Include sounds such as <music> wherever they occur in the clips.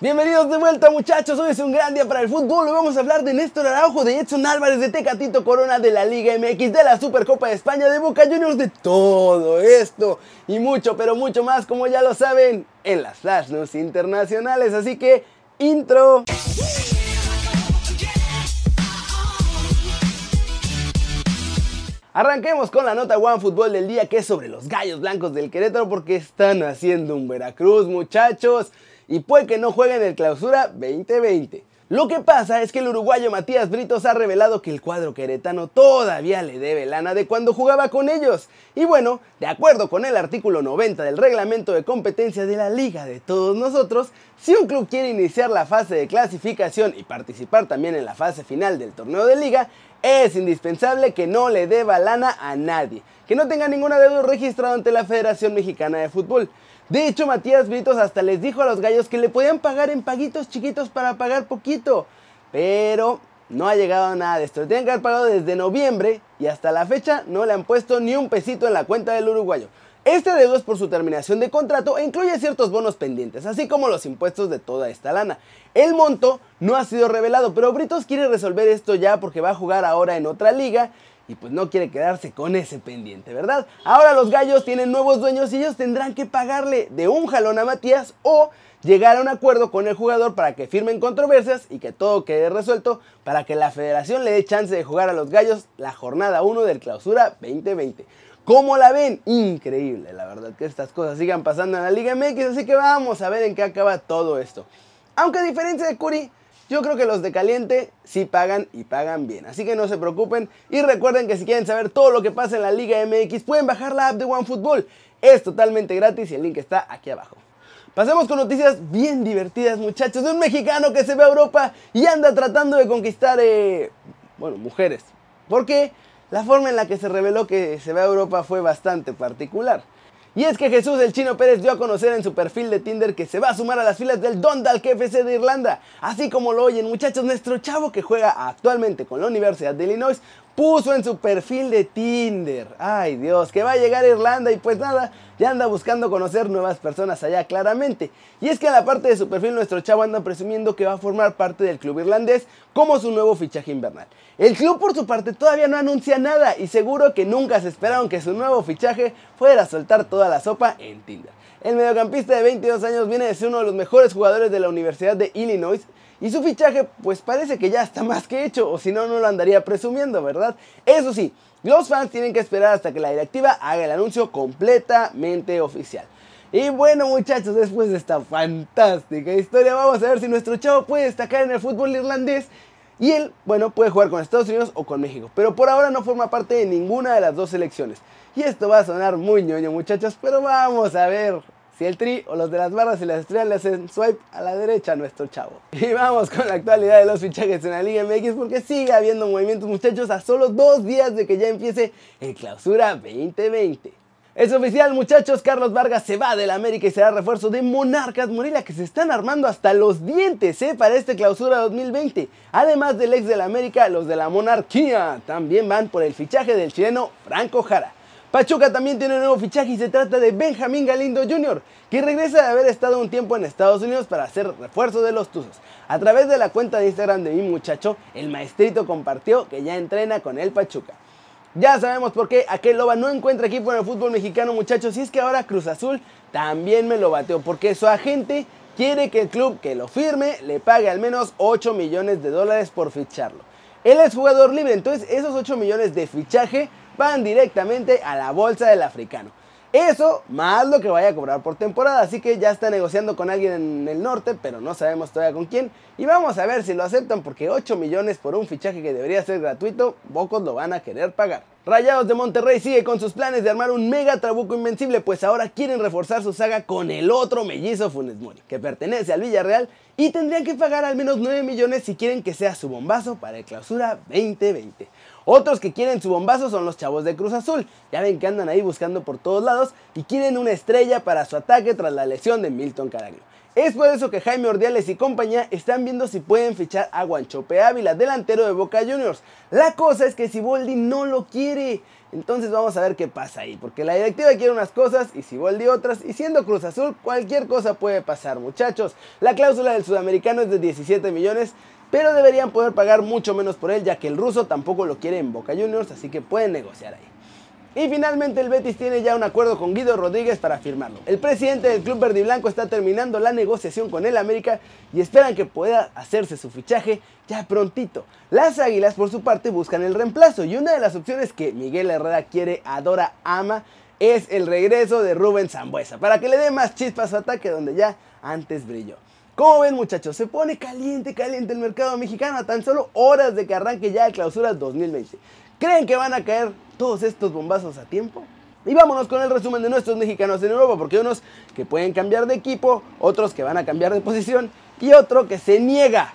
Bienvenidos de vuelta muchachos, hoy es un gran día para el fútbol, hoy vamos a hablar de Néstor Araujo, de Edson Álvarez, de Tecatito Corona, de la Liga MX, de la Supercopa de España, de Boca Juniors, de todo esto y mucho, pero mucho más, como ya lo saben, en las Flash News internacionales, así que, intro. Arranquemos con la nota One Fútbol del día que es sobre los gallos blancos del Querétaro porque están haciendo un Veracruz muchachos y puede que no jueguen el clausura 2020. Lo que pasa es que el uruguayo Matías Britos ha revelado que el cuadro queretano todavía le debe lana de cuando jugaba con ellos. Y bueno, de acuerdo con el artículo 90 del reglamento de competencia de la liga de todos nosotros, si un club quiere iniciar la fase de clasificación y participar también en la fase final del torneo de liga, es indispensable que no le deba lana a nadie, que no tenga ninguna deuda registrada ante la Federación Mexicana de Fútbol. De hecho, Matías Britos hasta les dijo a los gallos que le podían pagar en paguitos chiquitos para pagar poquito. Pero no ha llegado nada de esto. Le tienen que haber pagado desde noviembre y hasta la fecha no le han puesto ni un pesito en la cuenta del uruguayo. Este deudo es por su terminación de contrato e incluye ciertos bonos pendientes, así como los impuestos de toda esta lana. El monto no ha sido revelado, pero Britos quiere resolver esto ya porque va a jugar ahora en otra liga y pues no quiere quedarse con ese pendiente, ¿verdad? Ahora los gallos tienen nuevos dueños y ellos tendrán que pagarle de un jalón a Matías o llegar a un acuerdo con el jugador para que firmen controversias y que todo quede resuelto para que la federación le dé chance de jugar a los gallos la jornada 1 del clausura 2020. ¿Cómo la ven? Increíble, la verdad, que estas cosas sigan pasando en la Liga MX, así que vamos a ver en qué acaba todo esto. Aunque a diferencia de Curi, yo creo que los de caliente sí pagan y pagan bien. Así que no se preocupen y recuerden que si quieren saber todo lo que pasa en la Liga MX pueden bajar la app de OneFootball. Es totalmente gratis y el link está aquí abajo. Pasemos con noticias bien divertidas muchachos de un mexicano que se ve a Europa y anda tratando de conquistar, eh, bueno, mujeres. ¿Por qué? La forma en la que se reveló que se ve a Europa fue bastante particular. Y es que Jesús el Chino Pérez dio a conocer en su perfil de Tinder que se va a sumar a las filas del Dundalk FC de Irlanda. Así como lo oyen muchachos, nuestro chavo que juega actualmente con la Universidad de Illinois puso en su perfil de Tinder. Ay Dios, que va a llegar a Irlanda y pues nada, ya anda buscando conocer nuevas personas allá claramente. Y es que a la parte de su perfil nuestro chavo anda presumiendo que va a formar parte del club irlandés como su nuevo fichaje invernal. El club por su parte todavía no anuncia nada y seguro que nunca se esperaron que su nuevo fichaje fuera a soltar toda la sopa en Tinder. El mediocampista de 22 años viene de ser uno de los mejores jugadores de la Universidad de Illinois y su fichaje pues parece que ya está más que hecho o si no no lo andaría presumiendo, ¿verdad? Eso sí, los fans tienen que esperar hasta que la directiva haga el anuncio completamente oficial. Y bueno muchachos, después de esta fantástica historia vamos a ver si nuestro chavo puede destacar en el fútbol irlandés y él, bueno, puede jugar con Estados Unidos o con México, pero por ahora no forma parte de ninguna de las dos selecciones. Y esto va a sonar muy ñoño muchachos, pero vamos a ver si el tri o los de las barras y las estrellas le hacen swipe a la derecha a nuestro chavo. <laughs> Y vamos con la actualidad de los fichajes en la Liga MX porque sigue habiendo movimientos muchachos a solo dos días de que ya empiece el clausura 2020. Es oficial muchachos, Carlos Vargas se va del América y será refuerzo de Monarcas Morelia que se están armando hasta los dientes ¿eh? para este clausura 2020. Además del ex del América, los de la Monarquía también van por el fichaje del chileno Franco Jara. Pachuca también tiene un nuevo fichaje y se trata de Benjamín Galindo Jr., que regresa de haber estado un tiempo en Estados Unidos para hacer refuerzo de los Tuzos. A través de la cuenta de Instagram de mi muchacho, el maestrito compartió que ya entrena con el Pachuca. Ya sabemos por qué aquel Loba no encuentra equipo en el fútbol mexicano, muchachos, y es que ahora Cruz Azul también me lo bateó, porque su agente quiere que el club que lo firme le pague al menos 8 millones de dólares por ficharlo. Él es jugador libre, entonces esos 8 millones de fichaje van directamente a la bolsa del africano. Eso más lo que vaya a cobrar por temporada, así que ya está negociando con alguien en el norte, pero no sabemos todavía con quién. Y vamos a ver si lo aceptan porque 8 millones por un fichaje que debería ser gratuito, pocos lo van a querer pagar. Rayados de Monterrey sigue con sus planes de armar un mega trabuco invencible, pues ahora quieren reforzar su saga con el otro mellizo Funes Mori, que pertenece al Villarreal y tendrían que pagar al menos 9 millones si quieren que sea su bombazo para el clausura 2020. Otros que quieren su bombazo son los chavos de Cruz Azul. Ya ven que andan ahí buscando por todos lados y quieren una estrella para su ataque tras la lesión de Milton Caraglio. Es por eso que Jaime Ordiales y compañía están viendo si pueden fichar a Guanchope Ávila, delantero de Boca Juniors. La cosa es que Siboldi no lo quiere. Entonces vamos a ver qué pasa ahí, porque la directiva quiere unas cosas y Siboldi otras, y siendo Cruz Azul cualquier cosa puede pasar muchachos. La cláusula del sudamericano es de 17 millones, pero deberían poder pagar mucho menos por él, ya que el ruso tampoco lo quiere en Boca Juniors, así que pueden negociar ahí. Y finalmente el Betis tiene ya un acuerdo con Guido Rodríguez para firmarlo. El presidente del club verde y blanco está terminando la negociación con el América y esperan que pueda hacerse su fichaje ya prontito. Las Águilas por su parte buscan el reemplazo y una de las opciones que Miguel Herrera quiere, adora, ama es el regreso de Rubén Zambuesa para que le dé más chispas a su ataque donde ya antes brilló. Como ven muchachos, se pone caliente, caliente el mercado mexicano a tan solo horas de que arranque ya el clausura 2020. ¿Creen que van a caer todos estos bombazos a tiempo? Y vámonos con el resumen de nuestros mexicanos en Europa, porque unos que pueden cambiar de equipo, otros que van a cambiar de posición y otro que se niega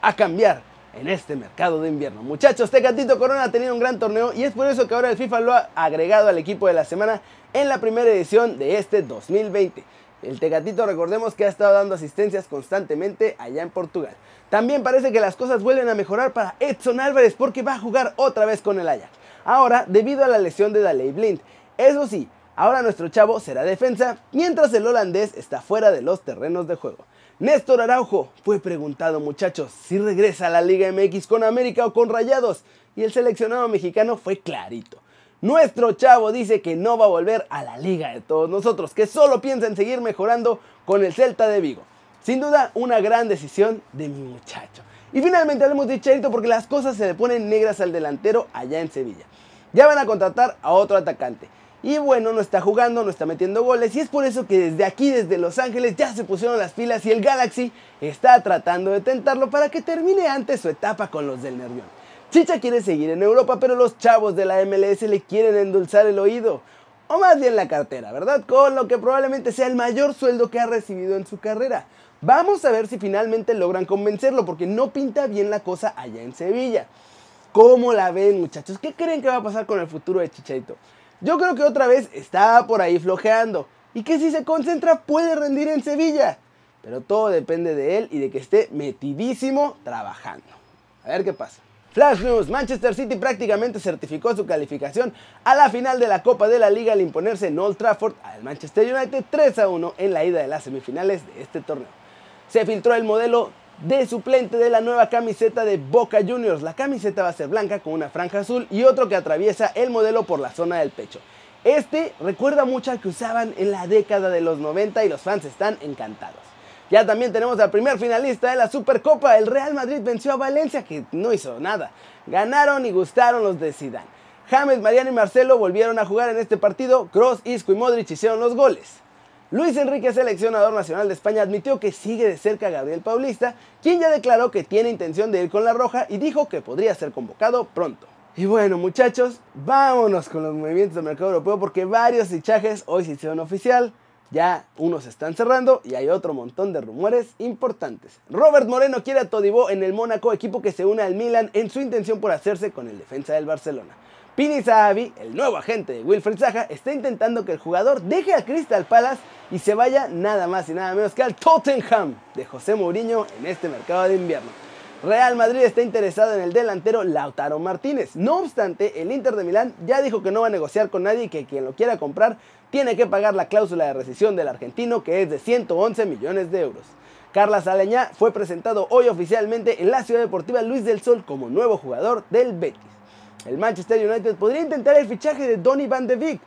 a cambiar en este mercado de invierno. Muchachos, Tecatito Corona ha tenido un gran torneo y es por eso que ahora el FIFA lo ha agregado al equipo de la semana en la primera edición de este 2020. El Tecatito recordemos que ha estado dando asistencias constantemente allá en Portugal. También parece que las cosas vuelven a mejorar para Edson Álvarez porque va a jugar otra vez con el Ajax. Ahora, debido a la lesión de Daley Blind. Eso sí, ahora nuestro chavo será defensa, mientras el holandés está fuera de los terrenos de juego. Néstor Araujo fue preguntado, muchachos, si regresa a la Liga MX con América o con Rayados, y el seleccionado mexicano fue clarito. Nuestro chavo dice que no va a volver a la liga de todos nosotros, que solo piensa en seguir mejorando con el Celta de Vigo. Sin duda, una gran decisión de mi muchacho. Y finalmente hablemos de Chicharito porque las cosas se le ponen negras al delantero allá en Sevilla. Ya van a contratar a otro atacante. Y bueno, no está jugando, no está metiendo goles. Y es por eso que desde aquí, desde Los Ángeles, ya se pusieron las filas y el Galaxy está tratando de tentarlo para que termine antes su etapa con los del Nervión. Chicha quiere seguir en Europa, pero los chavos de la MLS le quieren endulzar el oído. O más bien la cartera, ¿verdad? Con lo que probablemente sea el mayor sueldo que ha recibido en su carrera. Vamos a ver si finalmente logran convencerlo, porque no pinta bien la cosa allá en Sevilla. ¿Cómo la ven, muchachos? ¿Qué creen que va a pasar con el futuro de Chicharito? Yo creo que otra vez está por ahí flojeando y que si se concentra puede rendir en Sevilla. Pero todo depende de él y de que esté metidísimo trabajando. A ver qué pasa. Flash News, Manchester City prácticamente certificó su calificación a la final de la Copa de la Liga al imponerse en Old Trafford al Manchester United 3 a 1 en la ida de las semifinales de este torneo se filtró el modelo de suplente de la nueva camiseta de Boca Juniors. La camiseta va a ser blanca con una franja azul y otro que atraviesa el modelo por la zona del pecho. Este recuerda mucho al que usaban en la década de los 90 y los fans están encantados. Ya también tenemos al primer finalista de la Supercopa. El Real Madrid venció a Valencia que no hizo nada. Ganaron y gustaron los de Zidane. James, Mariano y Marcelo volvieron a jugar en este partido. Cross, Isco y Modric hicieron los goles. Luis Enrique, seleccionador nacional de España, admitió que sigue de cerca a Gabriel Paulista, quien ya declaró que tiene intención de ir con la roja y dijo que podría ser convocado pronto. Y bueno muchachos, vámonos con los movimientos del mercado europeo porque varios fichajes hoy se hicieron oficial. Ya unos están cerrando y hay otro montón de rumores importantes. Robert Moreno quiere a Todibó en el Mónaco, equipo que se une al Milan en su intención por hacerse con el defensa del Barcelona. Pini Zahavi, el nuevo agente de Wilfred Zaha, está intentando que el jugador deje a Crystal Palace y se vaya nada más y nada menos que al Tottenham de José Mourinho en este mercado de invierno. Real Madrid está interesado en el delantero Lautaro Martínez. No obstante, el Inter de Milán ya dijo que no va a negociar con nadie y que quien lo quiera comprar tiene que pagar la cláusula de rescisión del argentino que es de 111 millones de euros. Carla Aleñá fue presentado hoy oficialmente en la Ciudad Deportiva Luis del Sol como nuevo jugador del Betis. El Manchester United podría intentar el fichaje de Donny van de Beek,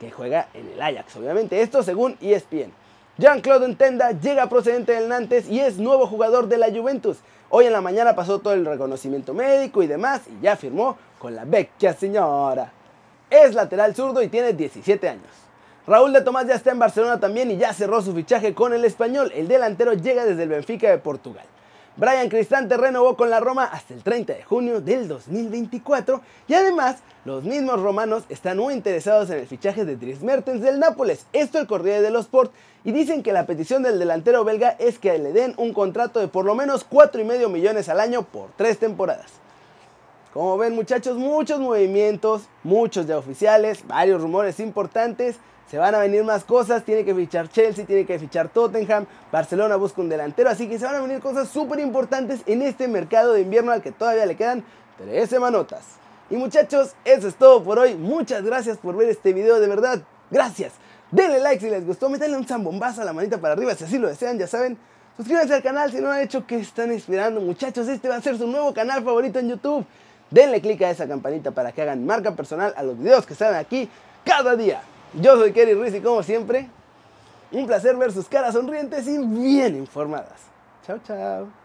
que juega en el Ajax, obviamente. Esto según ESPN. Jean-Claude Entenda llega procedente del Nantes y es nuevo jugador de la Juventus. Hoy en la mañana pasó todo el reconocimiento médico y demás y ya firmó con la vecchia señora. Es lateral zurdo y tiene 17 años. Raúl de Tomás ya está en Barcelona también y ya cerró su fichaje con el español. El delantero llega desde el Benfica de Portugal. Brian Cristante renovó con la Roma hasta el 30 de junio del 2024 y además los mismos romanos están muy interesados en el fichaje de Dries Mertens del Nápoles, esto el Corriere de los Sport, y dicen que la petición del delantero belga es que le den un contrato de por lo menos 4,5 millones al año por tres temporadas. Como ven muchachos, muchos movimientos, muchos ya oficiales, varios rumores importantes, Se van a venir más cosas, tiene que fichar Chelsea, tiene que fichar Tottenham, Barcelona busca un delantero, así que se van a venir cosas súper importantes en este mercado de invierno al que todavía le quedan tres semanotas. Y muchachos, eso es todo por hoy. Muchas gracias por ver este video, de verdad. Gracias. Denle like si les gustó, métanle un zambombazo a la manita para arriba si así lo desean, ya saben. Suscríbanse al canal si no lo han hecho, ¿qué están esperando muchachos? Este va a ser su nuevo canal favorito en YouTube. Denle click a esa campanita para que hagan marca personal a los videos que salen aquí cada día. Yo soy Kerry Ruiz y como siempre, un placer ver sus caras sonrientes y bien informadas. Chao, chao.